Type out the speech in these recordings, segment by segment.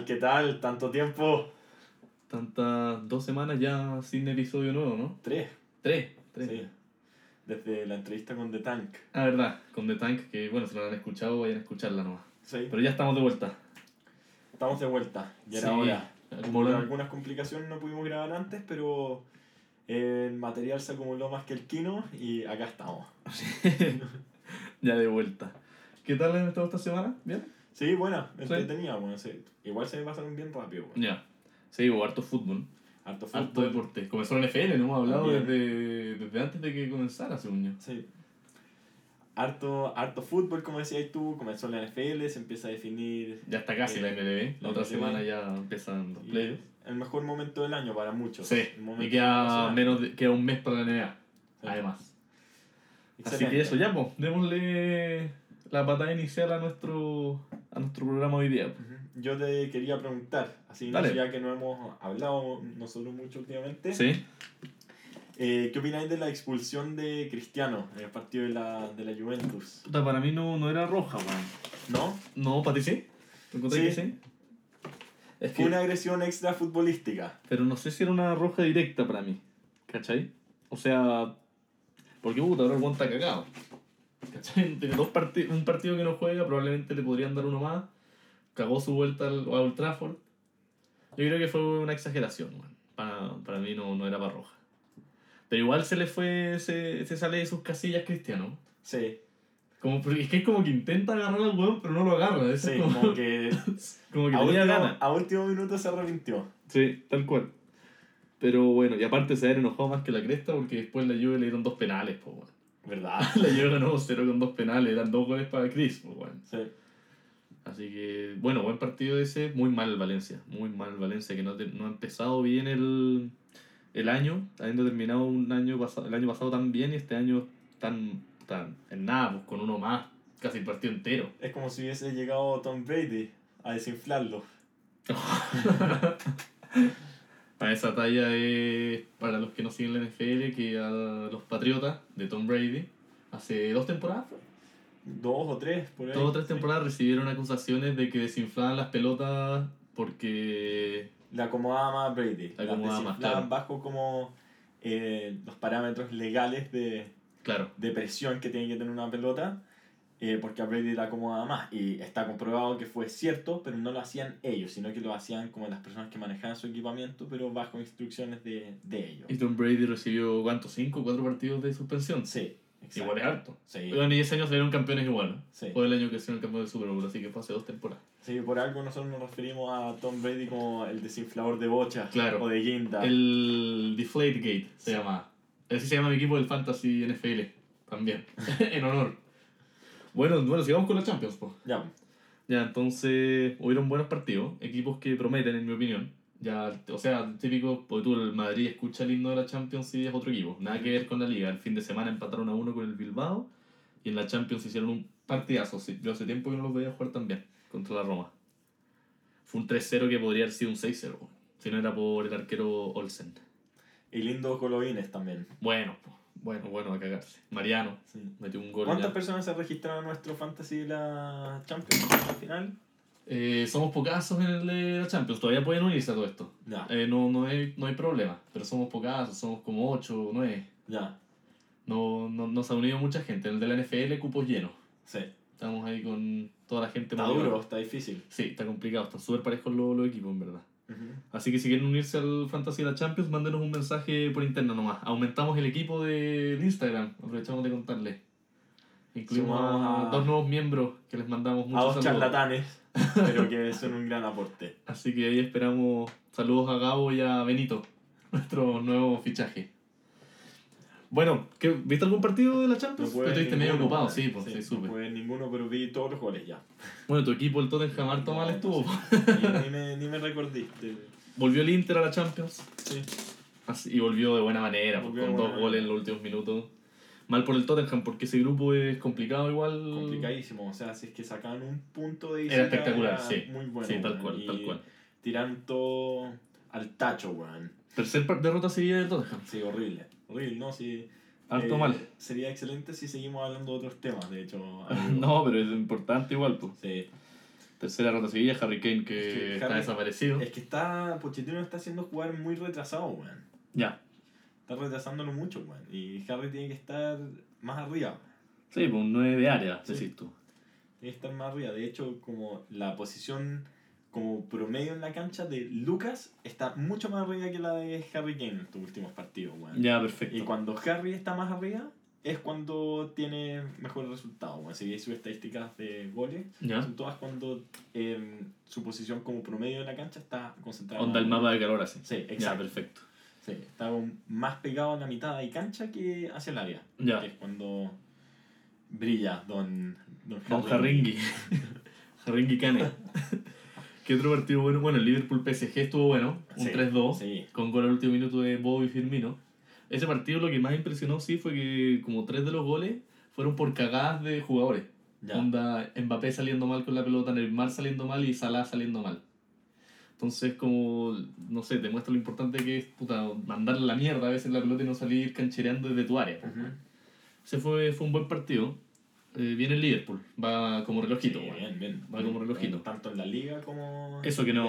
tal? ¿Qué tal? ¿Tanto tiempo? Tantas dos semanas ya sin episodio nuevo, ¿no? Tres. Tres. Tres. Sí. Desde la entrevista con The Tank. Ah, verdad, con The Tank, que bueno, si no la han escuchado, vayan a escucharla nomás. Sí. Pero ya estamos de vuelta. Estamos de vuelta. Ya era Sí. hora. Por algunas complicaciones no pudimos grabar antes, pero el material se acumuló más que el kino y acá estamos. ya de vuelta. ¿Qué tal han estado esta semana? ¿Bien? Sí, buena, entretenida, bueno, sí. Igual se me pasaron bien rápido, bueno. Ya. Sí, hubo harto fútbol. Harto Harto fútbol. deporte. Comenzó la NFL, no hemos hablado desde, desde antes de que comenzara, según yo. Sí. Harto, harto fútbol, como decías tú, comenzó la NFL, se empieza a definir Ya está casi Eh, la MLB. La la otra MLB. semana ya empiezan los playoffs. el mejor momento del año para muchos. Sí, y queda menos de- queda un mes para la NBA. Sí. Además. Así que eso, ya, pues, démosle la patada inicial a nuestro, a nuestro programa hoy día. Yo te quería preguntar, así Dale. ya que no hemos hablado nosotros mucho últimamente, Sí. eh, ¿qué opináis de la expulsión de Cristiano en el partido de la, de la Juventus? Puta, para mí no, no era roja, weón. ¿No? No, ¿para ti sí? ¿Te encontré Sí. que sí? Es Fue que, una agresión extra futbolística. pero no sé si era una roja directa para mí. ¿Cachai? O sea, porque puta, ahora el guante está cagado. ¿Cachai? Tiene dos un partido que no juega, probablemente le podrían dar uno más. Cagó su vuelta al, a Old Trafford. Yo creo que fue una exageración, weón. Para, para mí no, no era para roja. Pero igual se le fue, se, se sale de sus casillas Cristiano. Sí, Como, es que es como que intenta agarrar al weón, pero no lo agarra. Eso sí, es como, como que como que a último, ganas. a último minuto se arrepintió. Sí, tal cual. Pero bueno, y aparte se enojado más que la cresta porque después la Juve le dieron dos penales, pues bueno. ¿Verdad? La Juve ganó 0 con dos penales, eran dos goles para Chris, pues bueno. Sí. Así que, bueno, buen partido ese, muy mal Valencia, muy mal Valencia, que no, te- no ha empezado bien el, el año, habiendo terminado un año el año pasado tan bien y este año tan, tan en nada, pues con uno más, casi el partido entero. Es como si hubiese llegado Tom Brady a desinflarlo. A esa talla es, para los que no siguen la NFL, que a los Patriotas de Tom Brady, hace dos temporadas, Dos o tres, por ahí. dos o tres sí. temporadas recibieron acusaciones de que desinflaban las pelotas porque... La acomodaba más Brady. La acomodaba más, claro. bajo como eh, los parámetros legales de, Claro, de presión que tiene que tener una pelota. Eh, porque a Brady la acomodaba más. Y está comprobado que fue cierto, pero no lo hacían ellos, sino que lo hacían como las personas que manejaban su equipamiento, pero bajo instrucciones de, de ellos. y Tom Brady recibió, ¿cuántos? ¿Cinco cuatro partidos de suspensión? Sí, exacto. Igual es harto. Sí, Bueno, y ese año salieron campeones igual, ¿no? sí. Fue el año que hicieron campeón del Super Bowl, así que fue hace dos temporadas. Sí, por algo nosotros nos referimos a Tom Brady como el desinflador de bocha Claro. o de guinda. El Deflategate se Sí. llama. Así se llama mi equipo del Fantasy NFL. También. en honor. Bueno, bueno, sigamos con la Champions, pues. Ya, Ya, entonces hubieron buenos partidos, equipos que prometen, en mi opinión. Ya, o sea, típico, porque tú el Madrid escucha el himno de la Champions y es otro equipo. Nada que ver con la liga. El fin de semana empataron a uno con el Bilbao y en la Champions hicieron un partidazo. Sí, Yo hace tiempo que no los veía jugar tan bien contra la Roma. Fue un 3-0 que podría haber sido un 6-0, si no era por el arquero Olsen. y lindo Colovines también. Bueno, po, bueno, bueno, a cagarse. Mariano Sí. metió un gol. ¿Cuántas ya. personas se registraron en nuestro Fantasy de la Champions al final? Eh, somos pocazos en el de la Champions, todavía pueden unirse a todo esto. Ya, Eh, no, no, hay, no hay problema, pero somos pocazos, somos como 8 o 9. ya, No, no, no se ha unido mucha gente. En el de la NFL, cupos llenos. sí. Estamos ahí con toda la gente Está duro, está difícil. Sí, está complicado, están súper parejos los, los equipos, en verdad. Así que si quieren unirse al Fantasy de la Champions, mándenos un mensaje por interno nomás. Aumentamos el equipo del Instagram, aprovechamos de contarles. Incluimos a a- dos nuevos miembros que les mandamos A muchos dos saludos. charlatanes, pero que son un gran aporte. Así que ahí esperamos saludos a Gabo y a Benito, nuestro nuevo fichaje. Bueno, ¿qué, ¿viste algún partido de la Champions? Te estuviste medio ocupado, man. sí, pues sí, no supe. pude ninguno, pero vi todos los goles ya. Bueno, tu equipo, el Tottenham, harto mal estuvo. Ni, me, ni me recordé. del- Volvió el Inter a la Champions Sí. así- y volvió de buena manera, pues, Volvió con buena dos goles en los últimos minutos. Mal por el Tottenham, porque ese grupo es complicado igual. Complicadísimo. O sea, si es que sacaban un punto de Era espectacular, era sí. Muy bueno. sí, tal cual, Y tal cual. Todo al tacho, weón. Tercer derrota seguida del Tottenham. Sí, horrible. Horrible, ¿no? Sí. Harto eh, mal. Sería excelente si seguimos hablando de otros temas, de hecho. No, pero es importante igual, pues. Sí. Tercera rota seguida, Harry Kane que, Es que está Harry- desaparecido. Es que está. Pochettino está haciendo jugar muy retrasado, weón. Ya. Está retrasándolo mucho, weón. Y Harry tiene que estar más arriba. Sí, pues un 9 de área, Sí. decís tú. Tiene que estar más arriba. De hecho, como la posición como promedio en la cancha de Lucas está mucho más arriba que la de Harry Kane en estos últimos partidos, weón. Ya, perfecto. Y cuando Harry está más arriba, es cuando tiene mejores resultados. Bueno, si veis sus estadísticas de goles, Ya. son todas cuando em, su posición como promedio en la cancha está concentrada. Onda el mapa de calor así. Sí, Ya, exacto. perfecto. Sí, está más pegado a la mitad de cancha que hacia el área. Ya. Que es cuando brilla Don, don, Don Harringui. Harringui Kane. ¿Qué otro partido bueno? Bueno, el Liverpool PSG estuvo bueno. Un Sí, 3-2. Sí, Con gol al último minuto de Bobby Firmino. Ese partido lo que más impresionó sí fue que como tres de los goles fueron por cagadas de jugadores. ya. Onda Mbappé saliendo mal con la pelota, Neymar saliendo mal y Salah saliendo mal. Entonces, como, no sé, te muestra lo importante que es puta, mandarle la mierda a veces la pelota y no salir canchereando desde tu área. Ujú. Ese fue, fue un buen partido. Eh, viene el Liverpool, va como relojito. Sí, bien, bien. Va como relojito. Tanto en la liga como. Eso que no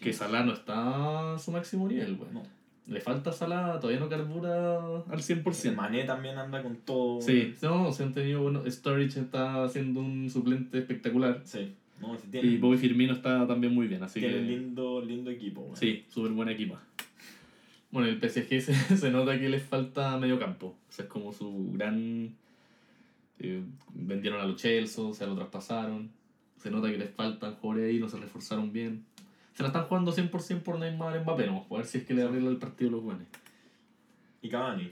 que Salah no está a su máximo nivel, weón. No. Le falta Salah, todavía no carbura al 100%. Mané también anda con todo. Sí, no, se han tenido bueno. Sturridge está haciendo un suplente espectacular. Sí. No, sí Y tiene, Bobby Firmino está también muy bien, así tiene que. lindo, lindo equipo. weón. Sí, súper buena equipa. Bueno, el PSG se, se nota que les falta medio campo. Ese es como su gran. Eh, vendieron a los Chelsea, se lo traspasaron. Se nota que les faltan jugadores ahí, no se reforzaron bien. Se la están jugando 100% por Neymar Mbappé, no. A ver si es que le arregla el partido a los buenos. Y Cavani.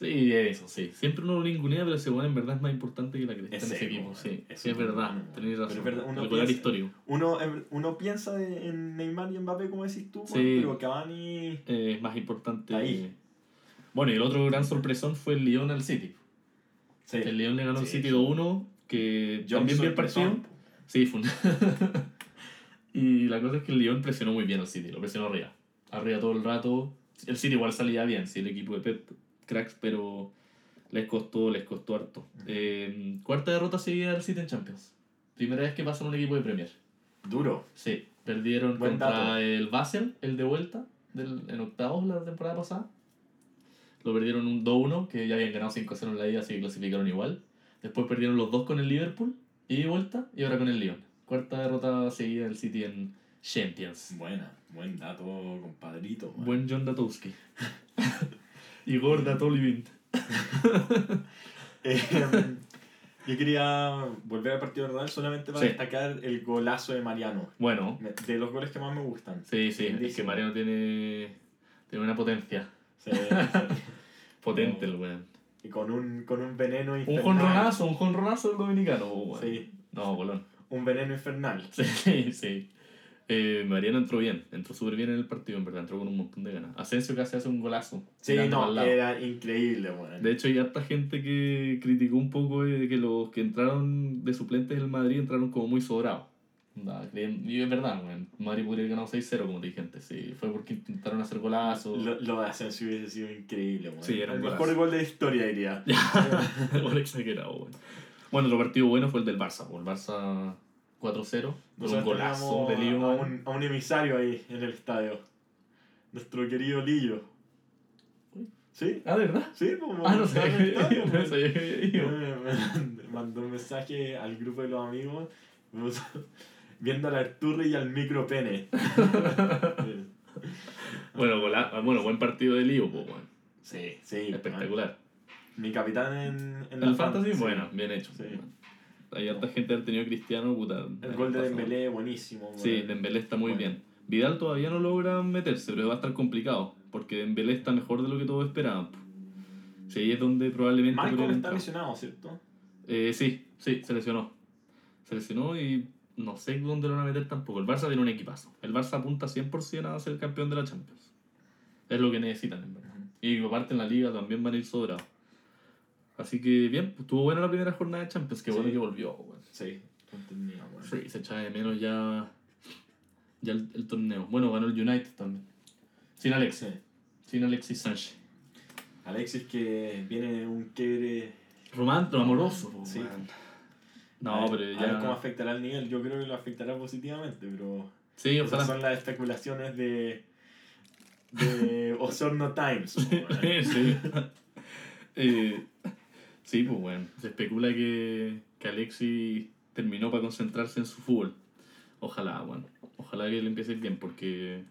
Sí, eso, sí. Siempre uno lo ningunea, pero ese bueno en verdad es más importante que la cresta Es en ese equipo. Sí, Es sí, es súper verdad. Tenéis razón. es verdad, uno piensa- histórico. Uno, uno piensa en Neymar y Mbappé, como decís tú, Sí. pero Cavani. Eh, es más importante. Ahí. Bueno, y el otro gran sorpresón fue el Lyon al City. Sí. El León le ganó al Sí, City sí. 2-1, que también vio el partido. Sí, fue un- Y la cosa es que el León presionó muy bien al City, lo presionó arriba. Arriba todo el rato. El City igual salía bien, sí, el equipo de Pep, cracks, pero les costó, les costó harto. Eh, cuarta derrota seguida del City en Champions. Primera vez que pasa en un equipo de Premier. Duro. Sí, perdieron Buen contra dato. el Basel, el de vuelta, del, en octavos la temporada pasada. Lo perdieron un 2-1, que ya habían ganado 5-0 en la ida, así que clasificaron igual. Después perdieron los dos con el Liverpool, y de vuelta, y ahora con el Lyon. Cuarta derrota seguida del City en Champions. Buena. Buen dato, compadrito. weón. Buen John Datowski. Igor Datolivint. Eh, yo quería volver al partido Real solamente para Sí. destacar el golazo de Mariano. Bueno, De los goles que más me gustan. sí, sí, es que. Mariano tiene, tiene una potencia. Sí, sí. Potente el weón. Y con un, con un veneno Un infernal. jonronazo, un jonronazo del dominicano, weón. Sí, No, bolón. un veneno infernal. Sí, sí. Eh, Mariano entró bien, entró súper bien en el partido, en verdad, entró con un montón de ganas. Asensio casi hace un golazo. Sí, no, era increíble, weón. De hecho, hay harta gente que criticó un poco de que los que entraron de suplentes del Madrid entraron como muy sobrados. Creen- Y es verdad, weón. Madrid podría haber ganado 6-0, como te dije antes. Sí, fue porque intentaron hacer golazos. Lo, lo de Asensio hubiese sido increíble, weón. Sí, era un El mejor golazo. gol de la historia, diría. Igual exagerado, weón. Bueno, otro partido bueno fue el del Barça. El Barça 4-0, con un golazo de Leo. a un, a un emisario ahí en el estadio. Nuestro querido Lillo. ¿Sí? Ah, ¿de verdad? Sí, pues. Ah, no sé. estadio, No sabía que había ido. Me- me mandó un mensaje al grupo de los amigos viendo al Arturri y al micropene. Bueno, gola- bueno, buen partido de Lío, pues, bueno. sí, sí. Espectacular. Mi capitán en, en El fantasy, sí. bueno, bien hecho. Sí. bueno. Hay harta gente que ha tenido Cristiano, puta. El gol de. Dembélé, buenísimo. Sí, weón. Dembélé está muy Bueno. bien. Vidal todavía no logra meterse, pero va a estar complicado, porque Dembélé está mejor de lo que todos esperaban. Sí, ahí es donde probablemente... Podría está lesionado, ¿cierto? Eh, sí, sí, se lesionó. Se lesionó y no sé dónde lo van a meter tampoco. El Barça tiene un equipazo. El Barça apunta 100% a ser campeón de la Champions. Es lo que necesitan, en verdad. Y aparte en la liga también van a ir sobrados. Así que bien, pues, estuvo buena la primera jornada de Champions. Qué bueno que volvió, weón. Sí, entendía. Sí, se echaba de menos ya, ya el, el torneo. Bueno, ganó el United también. Sin Alexis. Sí. Sin Alexis Sánchez. Alexis que viene un quiebre Romántico, amoroso. po, Sí. No, a ver, pero A ver ya- cómo afectará el nivel. Yo creo que lo afectará positivamente, pero. Sí, Esas ojalá. son las especulaciones de. de Osorno Times. sí. Eh, sí, pues bueno. Se especula que, que Alexis terminó para concentrarse en su fútbol. Ojalá, bueno. Ojalá que le empiece bien, porque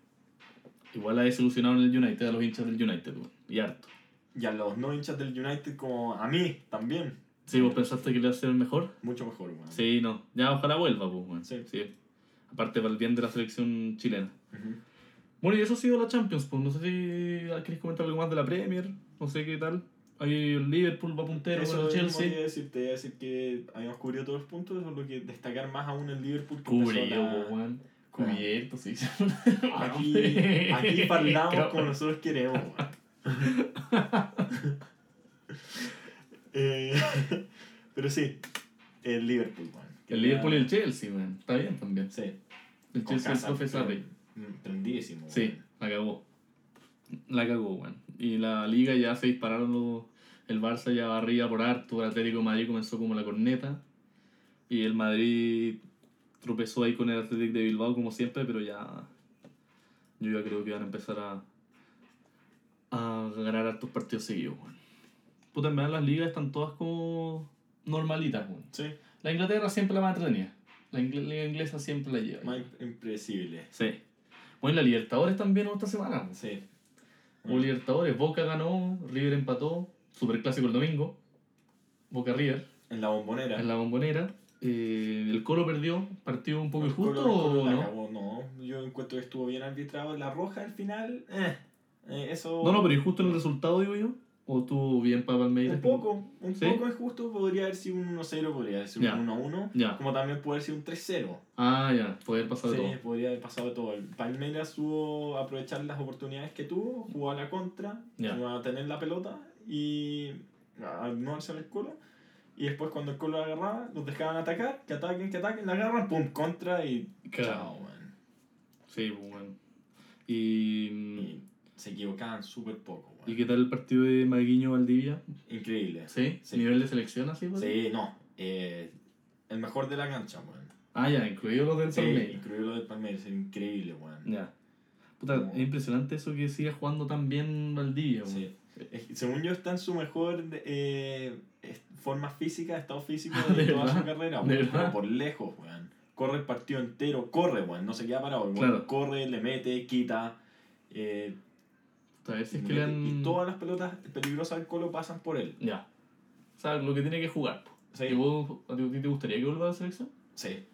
igual ha desilusionado en el United a los hinchas del United, weón. Y harto. Y a los no hinchas del United, como a mí también. Sí, vos pensaste que le iba a ser el mejor. Mucho mejor, weón. Sí, no. Ya ojalá vuelva, pues, bueno. Sí. Aparte para el bien de la selección chilena. Ujú. Bueno, y eso ha sido la Champions, pues no sé si queréis comentar algo más de la Premier, no sé qué tal. Ahí el Liverpool va puntero Eso con el Chelsea. a decir, te iba a decir que habíamos cubierto todos los puntos, solo que destacar más aún el Liverpool Cubrido, la- weón. Cubierto, sí. Aquí, aquí parlaamos como nosotros queremos, weón. Eh, pero sí, el Liverpool, weón. El Liverpool y el Chelsea, weón. Está bien también. Sí, El con Chelsea Hazard, profe Sarri. mm, Prendidísimo. Sí, la cagó. La cagó, weón. Y la liga ya se dispararon los... El Barça ya arriba por harto, el Atlético de Madrid comenzó como la corneta. Y el Madrid tropezó ahí con el Atlético de Bilbao como siempre, pero ya... Yo ya creo que van a empezar a... A ganar hartos partidos seguidos, weón. Puta, en verdad las ligas están todas como... Normalitas, weón. Sí, La Inglaterra siempre la más entretenida. La ingle- liga inglesa siempre la lleva. más impredecible. Sí. Bueno, la Libertadores también esta semana. Sí. Hubo Libertadores, Boca ganó, River empató, Superclásico el domingo, Boca River En la bombonera. en la bombonera. Eh, el Colo perdió, partido un poco injusto o la no? cagó, no, yo encuentro que estuvo bien arbitrado. La roja al final, eh, eh, eso. No, no, pero injusto en el resultado, digo yo. ¿O estuvo bien para Palmeiras? Un poco, un ¿Sí? poco injusto. Podría haber sido un 1-0, podría haber sido Ya. un 1-1. Ya. Como también puede haber sido un 3-0. Ah, ya, puede haber pasado Sí, de todo. podría haber pasado de todo. El Palmeiras supo aprovechar las oportunidades que tuvo, jugó a la contra, a tener la pelota y no hacer el colo. Y después cuando el colo la agarraba, los dejaban atacar, que ataquen, que ataquen, la agarran, pum, contra y Claro. chao, man. Sí, pues, bueno. Y, Y se equivocaban súper poco, ¿Y weón. qué tal el partido de Maguiño Valdivia? Increíble. ¿Sí? Sí. ¿Nivel de selección así? pues? Sí, no. eh, el mejor de la cancha, weón. Ah, ya, incluido los del Sí, Palmeiras. incluido lo del Palmeiras, increíble, weón. Ya. Puta, Como- es impresionante eso que siga jugando tan bien Valdivia, weón. Sí. Es Según yo está en su mejor eh, es- forma física, estado físico Ah, de, ¿de toda verdad? su carrera, ¿De weón, por lejos, weón. Corre el partido entero, corre, weón, no se queda parado, weón. Claro. Corre, le mete, quita. eh, A ver si es que mete, le han... Y todas las pelotas peligrosas del colo pasan por él. Ya. O sea, lo que tiene que jugar. Sí. ¿Y vos, a ti te gustaría que vuelva a la selección? Sí.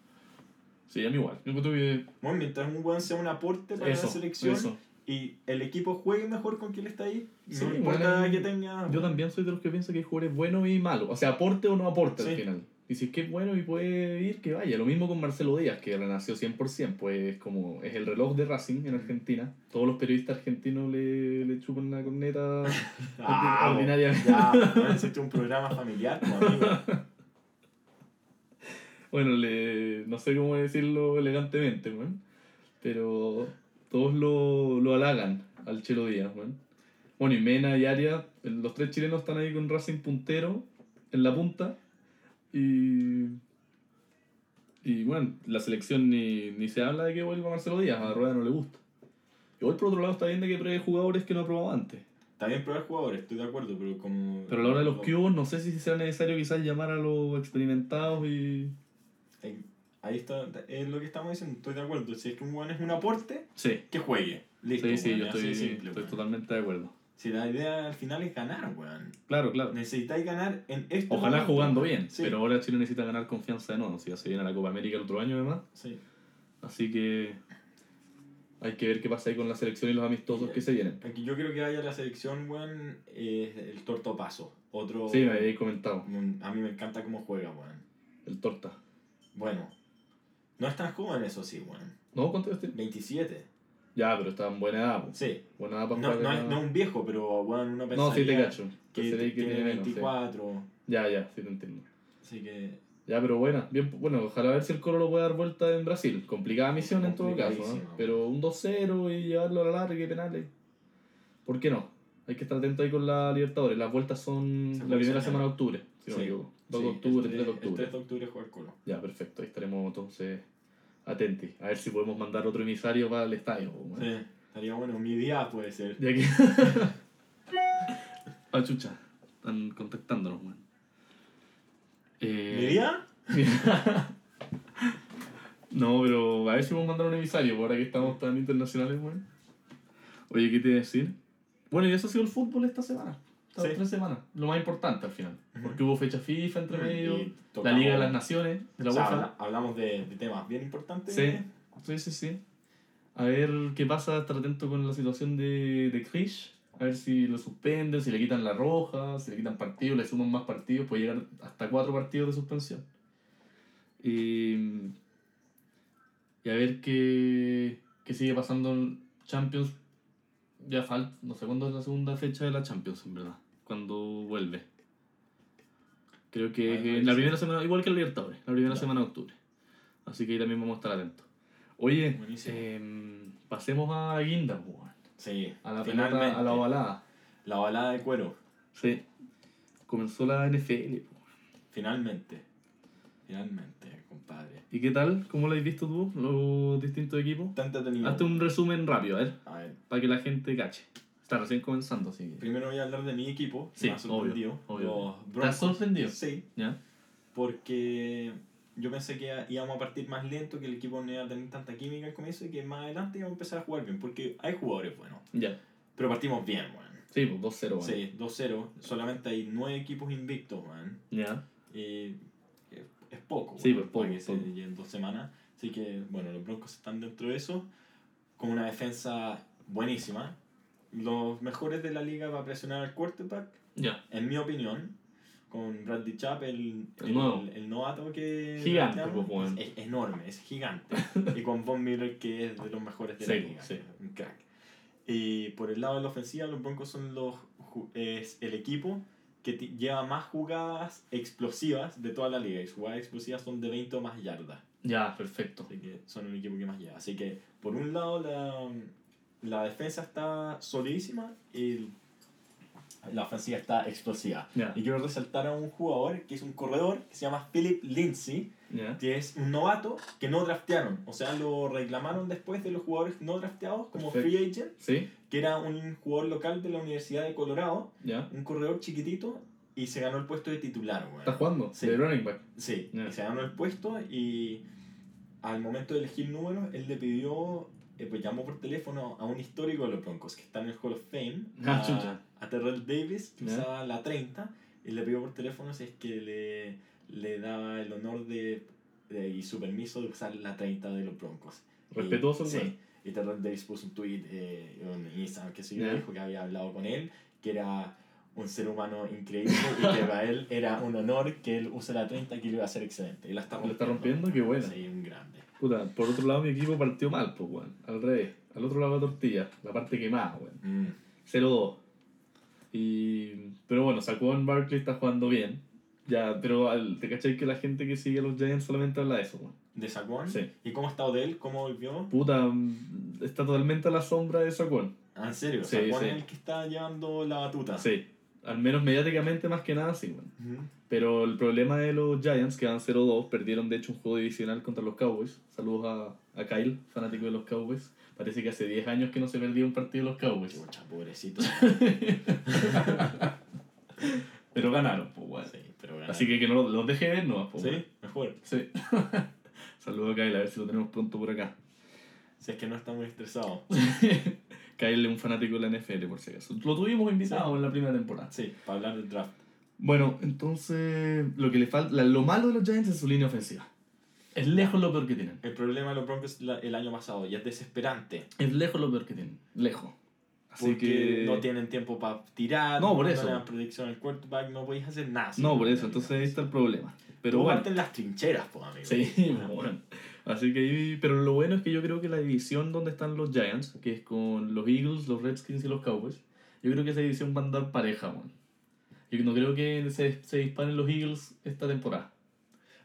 Sí, a mí igual. Yo creo que... Bueno, mientras un weón sea un aporte para Eso, la selección eso. y el equipo juegue mejor con quien está ahí, Sí, no importa bueno, que tenga. Yo también soy de los que piensa que hay jugadores buenos y malos. O sea, aporte o no aporte al final. Y si es que es bueno y puede ir, que vaya. Lo mismo con Marcelo Díaz, que renació 100%. Pues como es el reloj de Racing en Argentina. Todos los periodistas argentinos le, le chupan la corneta Ah, ordinaria. Ya, bueno, hiciste un programa familiar, pues, amigo. Bueno, le, no sé cómo decirlo elegantemente, weón. Pero todos lo, lo halagan al Chelo Díaz, weón. Bueno, y Mena y Arias, los tres chilenos están ahí con Racing puntero en la punta. Y. Y bueno, la selección ni, ni se habla de que vuelva Marcelo Díaz, a Rueda no le gusta. Igual por otro lado está bien de que pruebe jugadores que no ha probado antes. Está bien probar jugadores, estoy de acuerdo, pero como. Pero a la hora de los cubos, no sé si será necesario quizás llamar a los experimentados y. Ahí- Ahí está, es lo que estamos diciendo, estoy de acuerdo. Si es que un weón es un aporte, Sí, que juegue. Listo. sí, sí, yo estoy, simple, totalmente de acuerdo. Si la idea al final es ganar, weón. Claro, claro. Necesitáis ganar en este Ojalá jugando bien, Sí, pero ahora Chile necesita ganar confianza de nuevo. Si ya se viene la Copa América el otro año además. sí. Así que hay que ver qué pasa ahí con la selección y los amistosos que se vienen. Aquí yo creo que vaya la selección, weón, es el tortopaso. Otro. Sí, me habéis comentado. A mí me encanta cómo juega, weón. El torta. Bueno, no es tan joven, eso sí, weón. ¿No? ¿Cuánto es este? 27. Ya, pero está en buena edad. po. Sí. Buena edad para No, jugar. no, es, no es un viejo, pero weón, uno pensaría No, sí te cacho. que, Pensaría que tiene tiene menos, sí. 24. Ya, ya, sí te entiendo. Así que. Ya, pero buena. Bien, bueno, ojalá ver si el Colo lo puede dar vuelta en Brasil. Complicada misión en todo caso. ¿no? Pero un 2-0 y llevarlo a la larga y penales. ¿Por qué no? Hay que estar atento ahí con la Libertadores. Las vueltas son la primera semana de octubre, si no me equivoco. 2 Sí, de octubre, el 3 de El octubre. 3 de octubre juega el Colo. Ya, perfecto. Ahí estaremos entonces atentos. A ver si podemos mandar otro emisario para el estadio. Sí, estaría bueno. Mi día puede ser. Ya que. ah, chucha. Están contactándonos, weón. Eh, ¿Mi día? No, pero a ver si podemos mandar un emisario, por ahora que estamos tan internacionales, weón. Oye, ¿qué te iba a decir? Bueno, y eso ha sido el fútbol esta semana. Estas Sí. tres semanas. Lo más importante al final. Porque hubo fecha FIFA entre medio, la Liga de las Naciones, de la o sea, UEFA. habla- hablamos de, de temas bien importantes. Sí, sí, sí, sí. A ver qué pasa, estar atento con la situación de, de Krish. A ver si lo suspenden, si le quitan la roja, si le quitan partidos, le suman más partidos, puede llegar hasta cuatro partidos de suspensión. Y, y a ver qué, qué sigue pasando en Champions. Ya falta, no sé cuándo es la segunda fecha de la Champions, en verdad. Cuando vuelve. Creo que Ah, en la primera semana, igual que el Libertadores, la primera semana de octubre. Así que ahí también vamos a estar atentos. Oye, em, pasemos a guinda, weón. Sí, a la pelota, a la ovalada. La balada de cuero. Sí. Comenzó la NFL. po. Finalmente. Finalmente, compadre. ¿Y qué tal? ¿Cómo lo has visto tú, los distintos equipos? Entretenido. Hazte un resumen rápido, a ver, A ver, para que la gente cache. Está recién comenzando, que... primero voy a hablar de mi equipo. Sí, me ha sorprendido. obvio, obvio. Los ¿Te has Broncos. sorprendido? Sí, ¿Ya? porque yo pensé que íbamos a partir más lento, que el equipo no iba a tener tanta química al comienzo y que más adelante íbamos a empezar a jugar bien, porque hay jugadores buenos. Ya. Pero partimos bien, weón. Sí, pues 2-0, weón. Sí, 2-0. Solamente hay 9 equipos invictos, weón. Ya. Y es, poco. Sí, pues, poco, que se poco. lleven dos semanas. Así que, bueno, los Broncos están dentro de eso, con una defensa buenísima. Los mejores de la liga va a presionar al quarterback, Ya. en mi opinión, con Bradley Chubb, el, El el, el novato que Gigante, pues, es, es enorme, es gigante. y con Von Miller, que es de los mejores de Sí, la liga, sí. un crack. Y por el lado de la ofensiva, los Broncos son los es el equipo que lleva más jugadas explosivas de toda la liga. Y sus jugadas explosivas son de 20 o más yardas. Ya, perfecto. Así que son el equipo que más lleva. Así que, por un lado, la, la defensa está solidísima y la ofensiva está explosiva. Y quiero resaltar a un jugador que es un corredor que se llama Philip Lindsay, Ya. que es un novato que no draftearon. O sea, lo reclamaron después de los jugadores no drafteados como free agent, ¿Sí? que era un jugador local de la Universidad de Colorado, Ya. un corredor chiquitito, y se ganó el puesto de titular. weón. ¿Estás jugando? Sí. De running back. Sí, y se ganó el puesto y al momento de elegir números, él le pidió, eh, pues llamó por teléfono a un histórico de los Broncos que está en el Hall of Fame, Ah, a, a Terrell Davis, que usaba la 30, y le pidió por teléfono si es que le, le daba el honor de, de- y su permiso de usar la 30 de los Broncos. Respetuoso, y, Sí, y Terrell Davis puso un tweet eh, en Instagram que se Ya. dijo que había hablado con él, que era un ser humano increíble y que para él era un honor que él use la 30 que lo iba a hacer excelente. Y la está ¿La rompiendo. está rompiendo? Qué buena. Sí, un grande. Puta, por otro lado mi equipo partió mal, pues, weón. Al revés. Al otro lado la tortilla. La parte quemada, weón. Mm. 0-2. Y... Pero bueno, Saquon Barkley está jugando bien. Ya, pero al, te cachai que la gente que sigue a los Giants solamente habla de eso, weón. ¿De Saquon? Sí. ¿Y cómo está Odell? ¿Cómo volvió? Puta, está totalmente a la sombra de Saquon. Ah, ¿En serio? Sí, Saquon sí. es el que está llevando la batuta. Sí. Al menos mediáticamente más que nada, sí, weón. Pero el problema de los Giants, que van 0-2, perdieron de hecho un juego divisional contra los Cowboys. Saludos a, a Kyle, fanático de los Cowboys. Parece que hace 10 años que no se perdía un partido de los Cowboys. Chucha, pobrecito. Pero ganaron, pues, weón. sí, pero ganaron. Así que que no los, los deje ver, no, pues, Sí, weón. mejor. Sí. Saludos a Kyle, a ver si lo tenemos pronto por acá. Si es que no está muy estresado. Kyle es un fanático de la NFL, por si acaso. Lo tuvimos invitado Sí. en la primera temporada. Sí, para hablar del draft. Bueno, entonces, lo que le falta, lo malo de los Giants es su línea ofensiva. Es lejos lo peor que tienen. El problema de los Broncos el año pasado y es desesperante. Es lejos lo peor que tienen. Lejos. Así Porque que. no tienen tiempo para tirar, No, por eso. no le dan protección al quarterback, no podéis hacer nada. No, por eso, entonces ahí está el problema. Pero Tú bueno. parten las trincheras, pues, amigo. Sí, bueno. Así que ahí, pero lo bueno es que yo creo que la división donde están los Giants, que es con los Eagles, los Redskins y los Cowboys, yo creo que esa división va a andar pareja, man. Yo no creo que se, se disparen los Eagles esta temporada.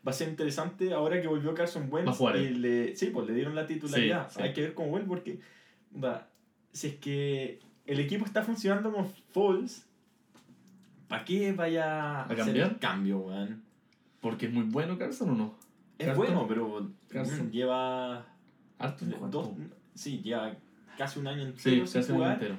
Va a ser interesante ahora que volvió Carson Wentz. Y le, sí, pues le dieron la titularidad. Sí, sí. Hay que ver cómo vuelve porque va, si es que el equipo está funcionando con Falls, ¿para qué vaya a, hacer cambiar? el cambio, weón? Porque es muy bueno Carson o no. Es Carson- bueno, pero Carson. lleva Harto dos, sí, lleva casi un año Sí, entero sin casi un año jugar entero.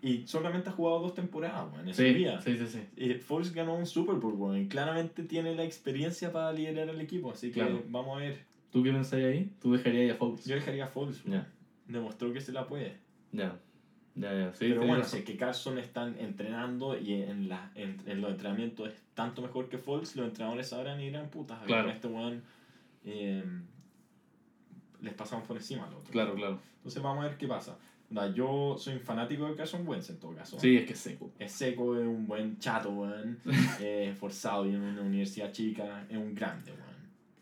Y solamente ha jugado dos temporadas, weón, en su Sí, vida. sí, sí, sí. Eh, Foles ganó un Super Bowl, weón, y claramente tiene la experiencia para liderar al equipo, así que Claro. vamos a ver. ¿Tú qué pensáis ahí? ¿Tú dejarías a Foles? Yo dejaría a Foles, weón. Ya. demostró que se la puede. Ya. Ya, ya. Sí, Pero bueno, es que Carson están entrenando y en, la, en, en los entrenamientos es tanto mejor que Foles, los entrenadores sabrán y dirán, putas, Claro. con este weón eh, les pasamos por encima al otro. Claro, claro. Entonces vamos a ver qué pasa. Onda, yo soy un fanático de Carson Wentz en todo caso. Sí, es que es seco. Es seco, es un buen chato, weón. es forzado y en una universidad chica, es un grande, weón.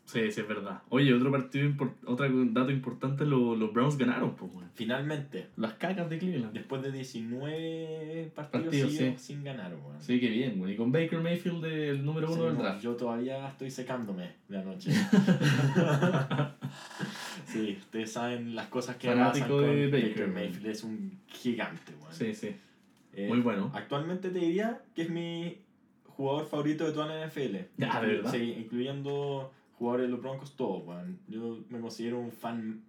Sí, sí, es verdad. Oye, otro partido, otro dato importante, lo- los Browns ganaron, pues, weón. Finalmente, Las cacas de Cleveland. después de 19 partidos, Partidos, seguidos sí. sin ganar, weón. Sí, qué bien, güey. Y con Baker Mayfield, el número uno Sí, del no, draft. Yo todavía estoy secándome de anoche. sí, ustedes saben las cosas que Fanático pasan con de Baker, Baker, Mayfield. Es un gigante, weón. Sí, sí. Eh, Muy bueno. Actualmente te diría que es mi jugador favorito de toda la NFL. Ya, ¿de verdad? Sí, incluyendo jugadores de los Broncos, todos, weón. Yo me considero un fan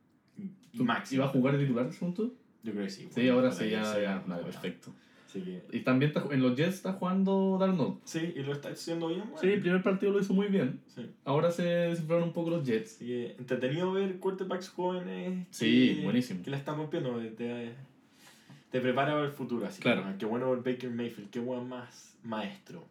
¿Tú máximo. ¿Iba a jugar de titular, punto? Yo creo que sí. Sí, weón. ahora sí, ya, ya. Vale, perfecto. Así que, Y también está, en los Jets está jugando Darnold. sí, y lo está haciendo bien, weón. Sí, el primer partido lo hizo muy bien. Sí. Ahora se desinflaron un poco los Jets. Así que entretenido ver quarterbacks jóvenes Sí, que, buenísimo. que la están rompiendo. Te, te prepara para el futuro. Así Claro. que, ah, qué bueno ver Baker Mayfield, qué buen más maestro.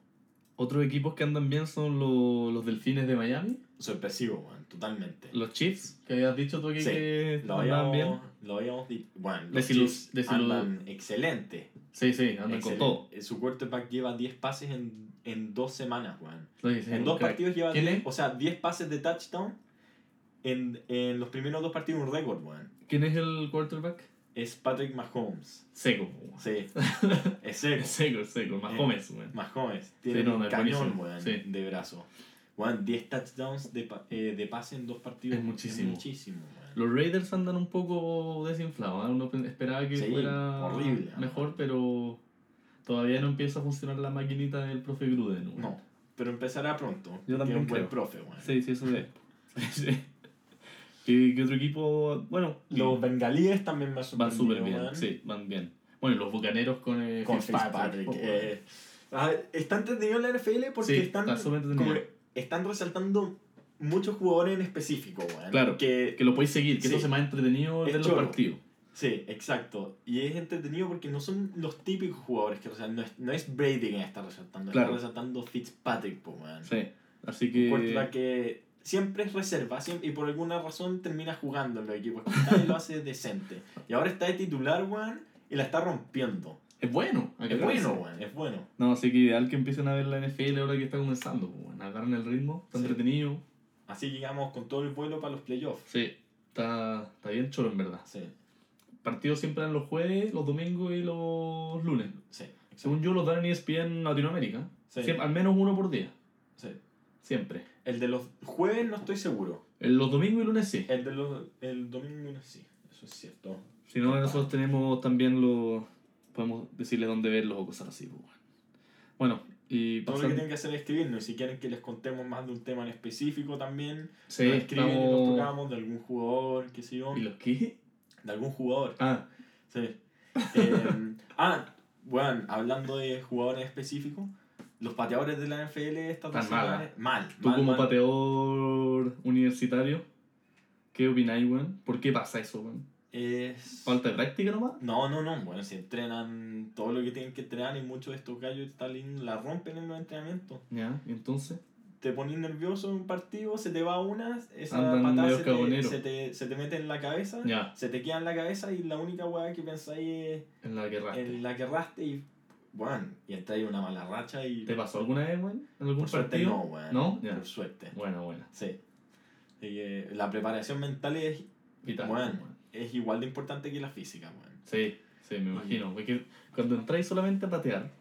Otros equipos que andan bien son los, los Delfines de Miami. Sorpresivo, weón, totalmente. Los Chiefs, que habías dicho tú aquí Sí, que Lo andaban bien. lo habíamos dicho. Bueno, los Chiefs andan excelente. Sí, sí, andan con todo. Eh, Su quarterback lleva 10 pases en, en dos semanas, weón. Sí, sí, en dos crack. partidos lleva ¿Quién 10, es? o sea, 10 pases de touchdown. En, en los primeros dos partidos un récord, weón. ¿Quién es el quarterback? Es Patrick Mahomes. Seco. Sí. es seco. Es seco, es seco. Mahomes, güey. Mahomes. Tiene no, un cañón, weón, sí. de brazo. Weón, 10 touchdowns de, eh, de pase en dos partidos. Es muchísimo. muchísimo, weón. Los Raiders andan un poco desinflados. ¿eh? Uno pe- esperaba que Sí, fuera horrible, ¿no? mejor, pero todavía no empieza a funcionar la maquinita del profe Gruden. No, pero empezará pronto. Yo también un buen profe, weón. Sí, sí, eso es. ¿Qué, qué otro equipo? Bueno, Los bengalíes también van súper bien. weón. Sí, van bien. Bueno, los bucaneros con, eh, Con Fitzpatrick. Fitzpatrick. Oh, eh, a ver, está entretenido en la NFL porque Sí, están, está súper como están resaltando muchos jugadores en específico, weón. Claro, Que, Que lo podéis seguir, que Sí. eso hace más entretenido ver los partidos. Sí, exacto. Y es entretenido porque no son los típicos jugadores que resaltan. No es, no es Brady quien está resaltando, Claro. está resaltando Fitzpatrick, po, weón. Sí. Así Un que. quarterback que siempre es reserva siempre, y por alguna razón termina jugando en los equipos que está y lo hace decente. Y ahora está de titular, weón, y la está rompiendo. Es bueno. Es bueno, es bueno. No, así que ideal que empiecen a ver la NFL ahora que está comenzando. pues, Bueno, agarran el ritmo, está Sí. entretenido. Así llegamos con todo el vuelo para los playoffs. Sí, está, está bien choro en verdad. Sí, Partidos siempre eran los jueves, los domingos y los lunes. sí, Según yo, los dan en ESPN en Latinoamérica. Sí. Siem- al menos uno por día. sí. Siempre. El de los jueves no estoy seguro. En los domingos y lunes sí. El de los el domingo no sí, eso es cierto. Si no, nosotros tenemos también los. Podemos decirle dónde verlos o cosas así. pues, bueno. Bueno, y Todo lo que tienen que hacer es escribirnos. Y si quieren que les contemos más de un tema en específico también, Sí, nos escriben y nos estamos- tocamos de algún jugador, qué sé yo. ¿Y los qué? De algún jugador. Ah, Sí. Eh, ah, bueno, hablando de jugadores específicos, los pateadores de la NFL Están mal, mal. tú mal, como mal. pateador universitario, ¿qué opináis, weón? ¿Por qué pasa eso, weón? Es... ¿Falta de práctica nomás? No, no, no. Bueno, se entrenan todo lo que tienen que entrenar y muchos de estos gallos Stalin la rompen en los entrenamientos. Ya, ¿y entonces. Te pones nervioso en un partido, se te va una, esa Andan patada se te, se, te, se te mete en la cabeza, Ya, se te queda en la cabeza y la única weá que pensáis es en la que raste. en la que erraste y, bueno, y entráis en una mala racha y... ¿Te pasó alguna vez, weón? ¿En algún Por suerte partido? no, weón. ¿No? Ya. Por suerte. Bueno, bueno. Sí. Así que la preparación mental es, Vital, Bueno. Es igual de importante que la física, weón. Sí, sí, me imagino. Porque cuando entráis solamente a patear,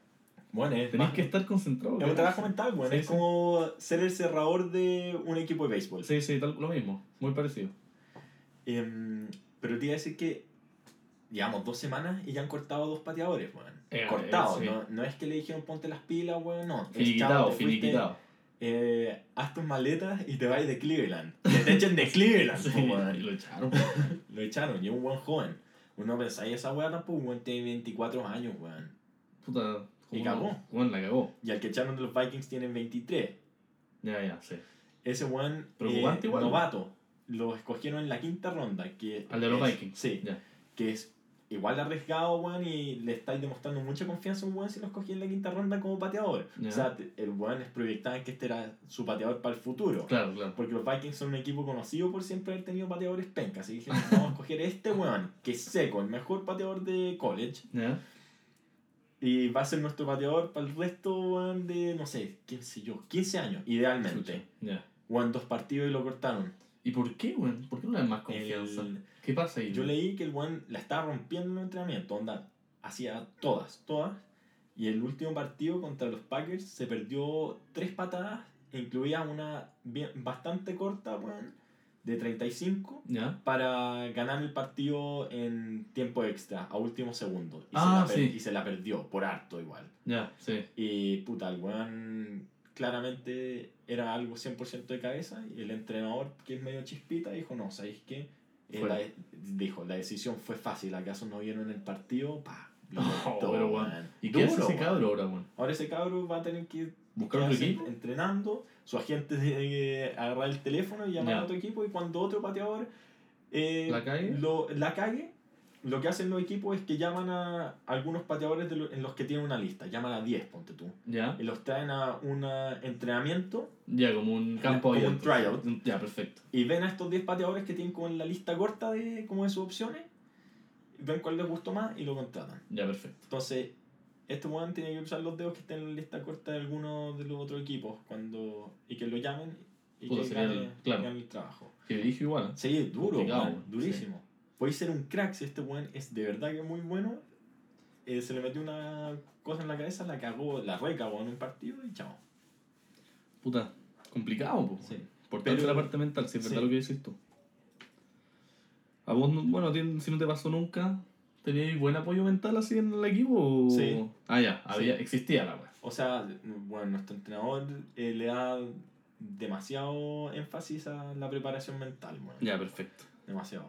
Bueno, es, tenéis más- que estar concentrado. es un trabajo mental, weón. Sí, es sí. como ser el cerrador de un equipo de béisbol. Sí, sí, tal, lo mismo. Muy parecido. Em, pero te iba a decir que Llevamos dos semanas y ya han cortado dos pateadores, weón. Eh, cortado, eh, sí. no, no es que le dijeron ponte las pilas, weón, no. Finiquitado, finiquitado. Eh, haz tus maletas y te vas de Cleveland. Que te echen de Cleveland, Sí, y lo echaron. Lo echaron, y un buen joven. Uno pensáis esa weá tampoco, weón tiene 24 años, weón. Puta. Y ¿cómo cagó. Weón, la cagó. Y al que echaron de los Vikings tienen 23. Ya, ya, sí. Ese weón, Preocupante eh, novato, lo escogieron en la quinta ronda. Que Al de los es- Vikings. Sí, Ya. que es igual arriesgado, weón, y le estáis demostrando mucha confianza a un weón si lo escogí en la quinta ronda como pateador. Ya. O sea, el weón es proyectado en que este era su pateador para el futuro. Claro, claro. Porque los Vikings son un equipo conocido por siempre haber tenido pateadores pencas. Así que vamos a escoger este weón, que es seco, el mejor pateador de college. Ya. Y va a ser nuestro pateador para el resto, weón, de, no sé, quién sé yo, 15 años, idealmente. Ya. Weón, dos partidos y lo cortaron. ¿Y por qué, weón? ¿Por qué no le dan más confianza? El- ¿Qué pasa ahí? Yo leí que el weón la estaba rompiendo en el entrenamiento, onda, hacía todas, todas. Y el último partido contra los Packers se perdió tres patadas, incluía una bien, bastante corta, weón, de 35, Ya. para ganar el partido en tiempo extra, a último segundo. Y, Ah, se, la sí. y se la perdió, por harto igual. Ya, sí. Y puta, el weón claramente era algo 100% de cabeza y el entrenador, que es medio chispita, dijo, no, ¿sabéis qué? Eh, la dijo, la decisión fue fácil, ¿acaso no vieron el partido? Pa, lo pero weón. ¿Y qué hace ese cabro ahora? Ahora ese cabro va a tener que ¿Buscar otro quedarse equipo? entrenando, su agente tiene que agarrar el teléfono y llamar a otro equipo y cuando otro pateador eh, ¿La cague? Lo, la cague, lo que hacen los equipos es que llaman a algunos pateadores de lo- en los que tienen una lista, llaman a 10, ponte tú Ya. y los traen a un entrenamiento Ya, como un campo Como un tryout. Ya, perfecto. y ven a estos 10 pateadores que tienen como en la lista corta de, como de sus opciones, ven cuál les gustó más y lo contratan. Ya, perfecto. Entonces, este weón tiene que usar los dedos que estén en la lista corta de alguno de los otros equipos cuando y que lo llamen y que gane, el- claro. gane el trabajo. Que dije igual. ¿eh? Sí, duro, Complicado, weón, weón, Puede ser un crack si este weón es de verdad que muy bueno. eh, se le metió una cosa en la cabeza, la cagó, la recagó en un partido y chao. Puta, complicado, po. Sí. Importante Pero- la parte mental, si es verdad sí. lo que dices tú. A vos, no- bueno, si no te pasó nunca, ¿tenías buen apoyo mental así en el equipo? o- Sí. Ah, ya, había, Sí. existía la wea. O sea, bueno, nuestro entrenador eh, le da demasiado énfasis a la preparación mental, weón. Ya, perfecto. Demasiado.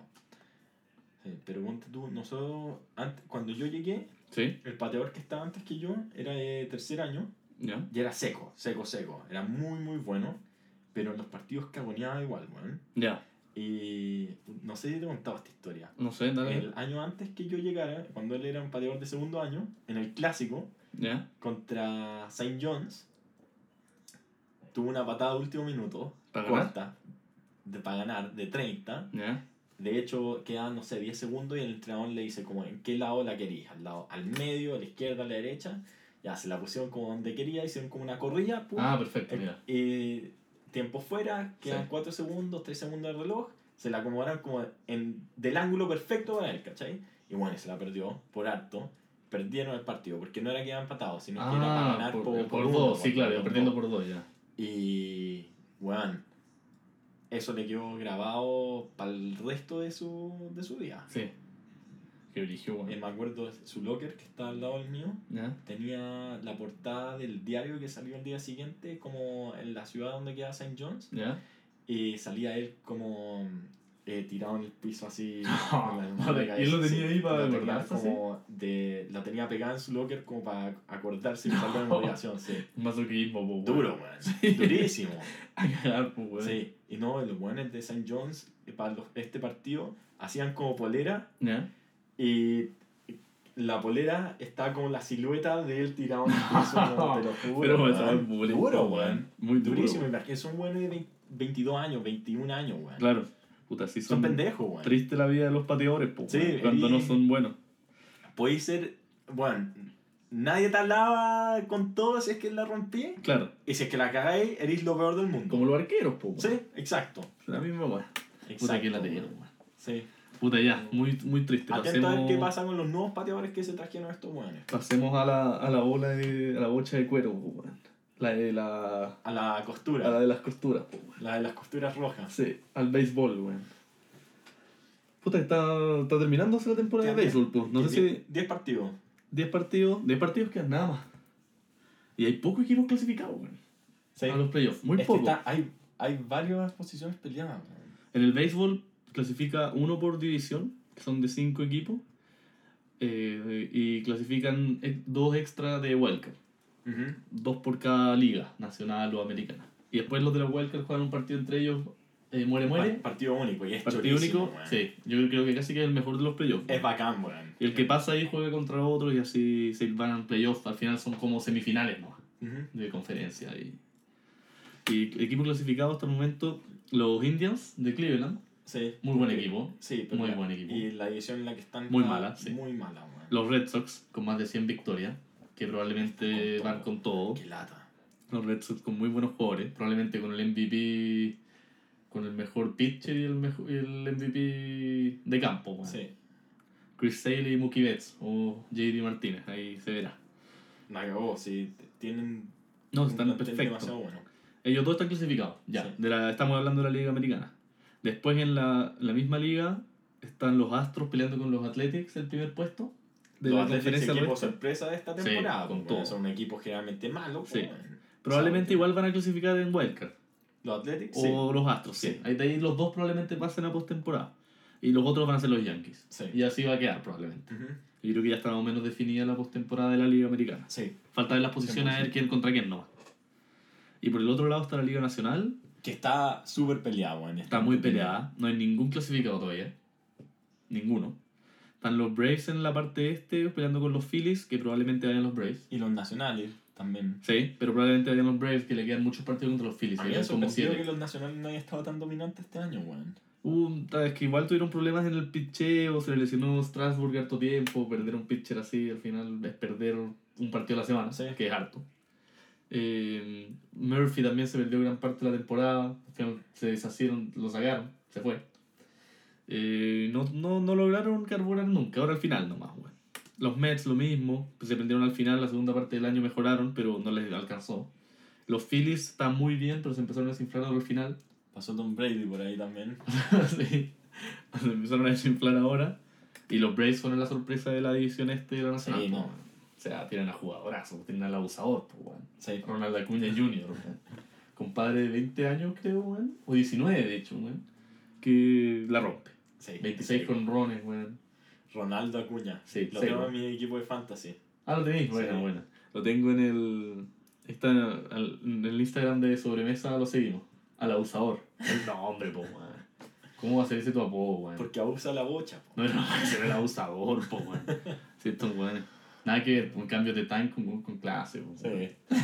Sí, pero ponte tú, nosotros, antes, cuando yo llegué, ¿Sí? el pateador que estaba antes que yo era de tercer año Ya. y era seco, seco, seco. Era muy, muy bueno, pero en los partidos cagoneaba igual, weón. Ya. Y no sé si te he contado esta historia. No sé, dale. El año antes que yo llegara, cuando él era un pateador de segundo año, en el clásico, Ya. contra St. John's, tuvo una patada de último minuto, ¿Para ganar? corta, de, para ganar, de 30. Ya. De hecho, quedan, no sé, 10 segundos y el entrenador le dice como, ¿en qué lado la querías? ¿Al, lado, al medio, a la izquierda, a la derecha? Ya, se la pusieron como donde quería, hicieron como una corrida, pum, Ah, perfecto, eh, ya. y tiempo fuera, quedan Sí. 4 segundos, 3 segundos del reloj, se la acomodaron como en, del ángulo perfecto para él, ¿cachai? Y bueno, se la perdió por harto. Perdieron el partido, porque no era que iban empatados, sino que era para Ah, ganar por, por, por uno, dos, sí, por- claro, por perdiendo por dos, ya. Y, bueno, eso le quedó grabado para el resto de su, de su día. Sí. Que eligió, Eh, bueno. me acuerdo, su locker, que está al lado del mío, Ya. tenía la portada del diario que salió el día siguiente, como en la ciudad donde queda St. John's, Ya. y salía él como eh, tirado en el piso así. Ah, con la vale, ¿y él lo sí, tenía ahí para acordarse, como de La tenía pegada en su locker como para acordarse y usarlo en motivación, sí. Masoquismo, weón. Duro, weón. Durísimo. A cagar, po, weón. Sí, y no, los buenos de St. John's eh, para los- este partido hacían como polera Ya. y la polera estaba como la silueta de él tirado en el piso, como, te lo juro. Pero, weón. weón, duro, weón. Muy duro, Durísimo, weón. imagínate, son buenos de 20 22 años, 21 años, weón. Claro. Puta, sí Son son, pendejos, weón. Triste la vida de los pateadores, po, Sí, cuando y- no son buenos. Podéis ser, bueno, nadie te hablaba con todo si es que la rompí. Claro. Y si es que la cagáis, eres lo peor del mundo. Como los arqueros, po. Sí, exacto. La misma weón. Puta que la tenían, weón. Sí. Puta ya, muy, muy triste. Atento a ver Pasemos, qué pasa con los nuevos pateadores que se trajeron estos weones. pasemos a la, a la bola de. a la bocha de cuero, weón. La de la. A la A costura. la de las costuras, weón. La de las costuras rojas. Sí, al béisbol, weón. Puta, está, está terminándose la temporada de béisbol, pues. No sé si 10 10 partidos. 10 partidos, 10 partidos quedan nada más. Y hay pocos equipos clasificados, weón. Sí. A los playoffs, muy Es pocos. hay, hay varias posiciones peleadas. weón. En el béisbol clasifica uno por división, que son de 5 equipos, eh, y clasifican dos extra de wildcard, Dos por cada liga, nacional o americana. Y después los de la wildcard juegan un partido entre ellos, eh, muere, muere. Par- Partido único y es Partido único, sí, yo creo que casi que es el mejor de los playoffs. Es bacán, weón. Y el que pasa ahí juega contra otro y así se van al playoff. Al final son como semifinales ¿no? De conferencia. Y, y equipo clasificado hasta el momento, los Indians de Cleveland. Sí. Muy buen equipo. Sí, pero Muy buen equipo. Y la división en la que están Muy mala, sí. Muy mala, weón. Los Red Sox con más de 100 victorias, que probablemente van con todo. Qué lata. Los Red Sox con muy buenos jugadores, probablemente con el MVP, con el mejor pitcher y el, mejor, el MVP de campo. Sí. Chris Sale y Mookie Betts o JD Martínez, ahí se verá. La cagó, t- Tienen. No, están perfectos. bueno. Ellos dos están clasificados, ya. Sí. De la, estamos hablando de la Liga Americana. Después en la, la misma liga están los Astros peleando con los Athletics el primer puesto. De Los la conferencia equipo oeste. sorpresa de esta Sí, temporada. con porque todo. Son un equipo generalmente malo. Sí. Probablemente igual van a clasificar en Wildcard. Los Athletics, O sí. los Astros, sí. Sí. Ahí de ahí los dos probablemente pasen a postemporada. Y los otros van a ser los Yankees. Sí. Y así va a quedar probablemente. Ujú. Y creo que ya está más o menos definida la postemporada de la Liga Americana. Sí. Falta ver las posiciones a ver quién contra quién no. Y por el otro lado está la Liga Nacional, Que está súper peleado, weón. Está muy peleada, no hay ningún clasificado todavía. Ninguno. Están los Braves en la parte este peleando con los Phillies, que probablemente vayan los Braves. Y los nacionales también. Sí, pero probablemente vayan los Braves, que le quedan muchos partidos contra los Phillies. A mí me sorprendió que los nacionales no hayan estado tan dominantes este año, weón. Uh, es que igual tuvieron problemas en el pitcheo, se le lesionó Strasburg harto tiempo, perder un pitcher así al final es perder un partido a la semana, Sí. que es harto. Eh, Murphy también se perdió gran parte de la temporada, al final se deshacieron, lo sacaron, se fue. Eh, no, no, no lograron carburar nunca, ahora al final nomás, weón. Los Mets lo mismo, pues se prendieron al final, la segunda parte del año mejoraron, pero no les alcanzó. Los Phillies están muy bien, pero se empezaron a desinflar al final. Pasó Tom Brady por ahí también. sí. Se empezaron a desinflar ahora. Y los Braves fueron la sorpresa de la división este de la nacional. Sí, no. O sea, tienen a jugadorazos, tienen al abusador, pues, weón. Sí. Ronald Acuña Jr., weón. Compadre de 20 años, creo, weón. O 19, de hecho, weón. Que la rompe. Sí. 26 Sí. con rones, weón. Ronaldo Acuña. Sí, Lo tengo en mi equipo de fantasy. Ah, lo tenéis, Sí. buena, buena. Lo tengo en el. Está en el, en el Instagram de Sobremesa, lo seguimos. Al abusador. No, hombre, po, weón. ¿Cómo va a ser ese tu apodo, weón? Porque abusa la bocha, po. No, no, ese era el abusador, po, weón. Sí, estos weones. Nada que ver, un cambio de time con, con clase, po, Sí.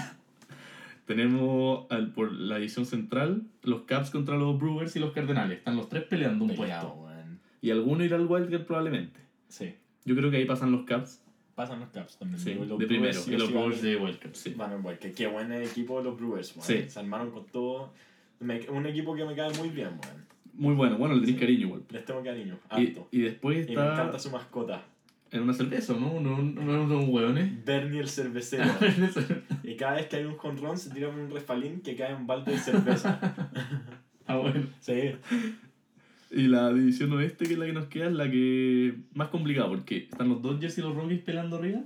Tenemos al- por la edición central los Caps contra los Brewers y los Cardenales. Están los tres peleando un Peleado, puesto. weón. Y alguno irá al Wildcard probablemente. Sí. Yo creo que ahí pasan los Caps. Pasan los Caps también. Sí, Los de primero. Brewers sí y los Brewers de Wildcard, sí. Van igual. Que qué buen equipo los Brewers, weón. Sí. Se armaron con todo. Me- un equipo que me cae muy bien, weón. Muy bueno, bueno, le tenéis Sí. cariño igual. Les tengo cariño. Y, Harto. y después Y, me está encanta su mascota. en una cerveza, ¿no? No, no, no, no, hueones. Bernie el cervecero. y cada vez que hay un jonrón se tira un refalín que cae en un balde de cerveza. ah, bueno. sí. Y la división oeste, que es la que nos queda, es la que más complicada, porque están los Dodgers y los Rockies peleando arriba,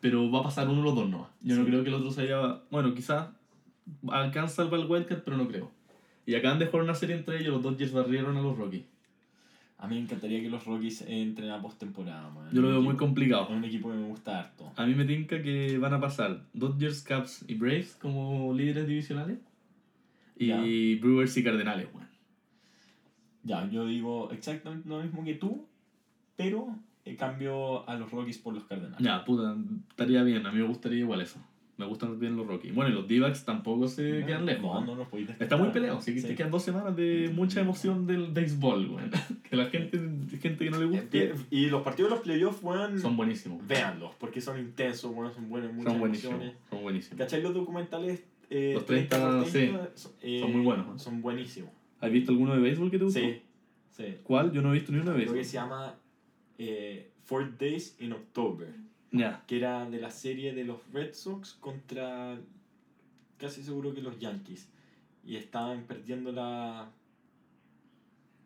pero va a pasar uno de los dos no. Yo no Sí. creo que el otro se haya... Bueno, quizás alcanza el Wildcard, pero no creo. Y acaban de jugar una serie entre ellos, los Dodgers barrieron a los Rockies. A mí me encantaría que los Rockies entren a postemporada, man. Yo lo veo muy equipo- complicado. Es un equipo que me gusta harto. A mí me tinca que van a pasar Dodgers, Caps y Braves como líderes divisionales. Y Ya. Brewers y Cardenales, weón. Ya, yo digo exactamente lo mismo que tú, pero eh, cambio a los Rockies por los Cardenales. Ya, puta, estaría bien. A mí me gustaría igual eso. Me gustan bien los Rockies. Bueno, y los D-backs tampoco se No, quedan lejos. No, ¿eh? no podéis Está muy peleado, así que te quedan dos semanas de mucha emoción del béisbol, weón. Que la gente, gente que no le guste, Eh, Y los partidos de los playoffs, weón, son buenísimos. véanlos, porque son intensos, weón, son buenos, muchas Son buenísimos. Son buenísimos. ¿Cachai los documentales? eh, Los 30, por 30? Son, eh, Son muy buenos, ¿no? Son buenísimos. ¿Has visto alguno de béisbol que te gustó? Sí, sí. ¿Cuál? Yo no he visto ni uno de Creo béisbol. que se llama eh, Four Days in October, Ya. que era de la serie de los Red Sox contra casi seguro que los Yankees. Y estaban perdiendo la...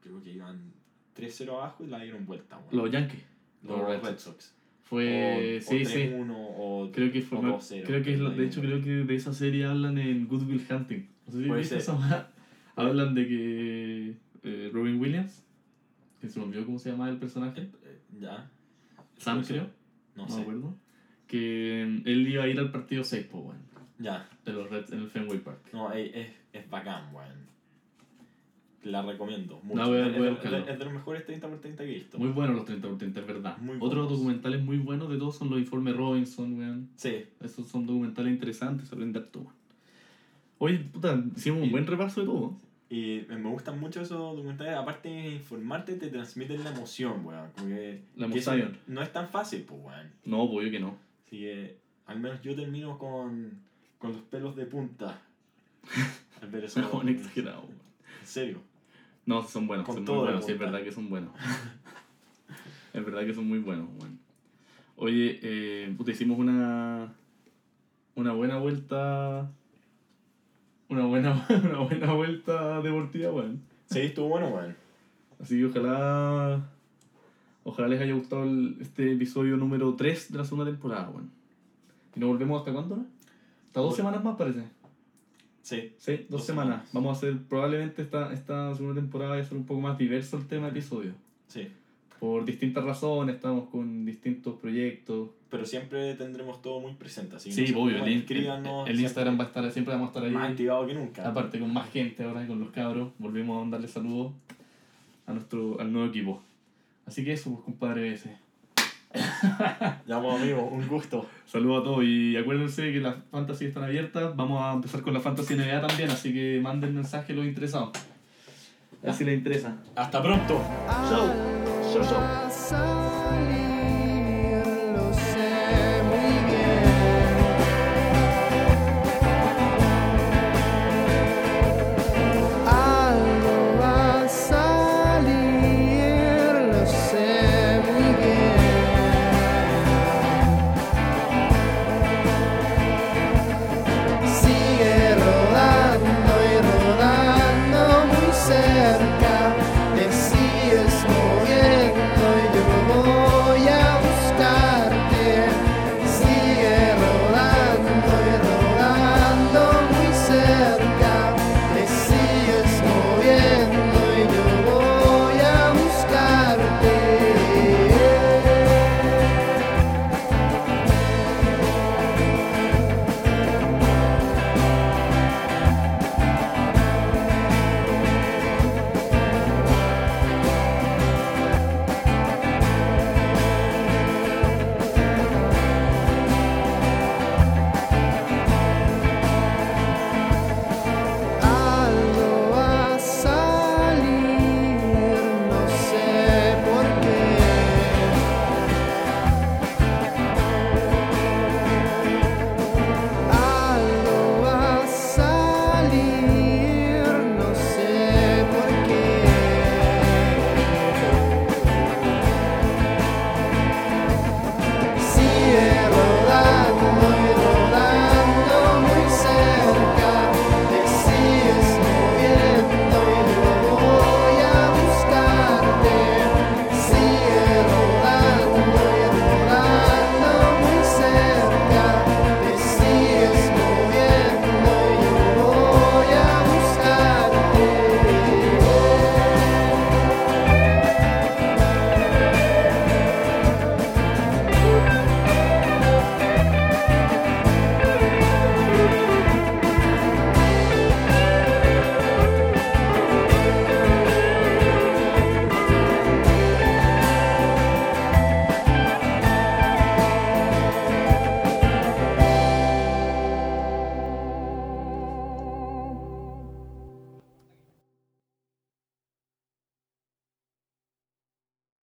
Creo que iban 3-0 abajo y la dieron vuelta, weón. Los Yankees. Los los Red, Red Sox. Fue. o, sí, o sí. 3-1 o Creo que fue. o 2-0, creo que es de hecho, creo que de esa serie hablan en Good Will Hunting. No sé si Puede ser. esa. Hablan de que eh, Robin Williams, que se me olvidó cómo se llama el personaje, Eh, eh, Ya. Sam creo, No, no, me sé. acuerdo, que mm, él iba a ir al partido 6, pues, weón, Ya. de los Reds en el Fenway Park. No, es, es, bacán, weón. La recomiendo. Mucho. No, voy a- es, voy a de- buscarlo. es de los mejores 30 por 30 que he visto. Muy buenos los 30 por 30, es verdad. Muy Otros buenos. documentales muy buenos de todos son los informes Robinson, weón. Sí. Esos son documentales interesantes, aprender todo. Oye, puta, hicimos un buen repaso de todo. Y me gustan mucho esos documentales. Aparte de informarte, te transmiten la emoción, weón. Como que, La que emoción. no es tan fácil, pues, weón. No, pues yo que no. Así que al menos yo termino con, con los pelos de punta. Al ver eso. No, exagerado. weón. En serio. No, son buenos, Con son muy buenos, sí, es verdad que son buenos. es verdad que son muy buenos, weón. Oye, eh, puta, hicimos una, una buena vuelta, una buena, una buena vuelta deportiva, weón. Sí, estuvo bueno, weón. Así que ojalá, ojalá les haya gustado el- este episodio número 3 de la segunda temporada, weón. ¿Y nos volvemos hasta cuándo, no? Hasta dos semanas más, parece. Sí. Sí, dos, Dos semanas. semanas. Vamos a hacer, probablemente esta, esta segunda temporada va a ser un poco más diverso el tema de episodios. Sí. Por distintas razones, estamos con distintos proyectos. Pero siempre tendremos todo muy presente. Así que Sí, no obvio, el, el- el Instagram va a estar, siempre vamos a estar siempre más ahí. activado que nunca. Aparte con más gente ahora con los cabros. Volvemos a darle saludos a nuestro, al nuevo equipo. Así que eso, pues compadre ese. Ya, pues, amigo, un gusto. Saludos a todos y acuérdense que las fantasy están abiertas. Vamos a empezar con la fantasy NBA también, así que manden mensaje a los interesados. A ver si les interesa. Hasta pronto. Chau. Chau, chau.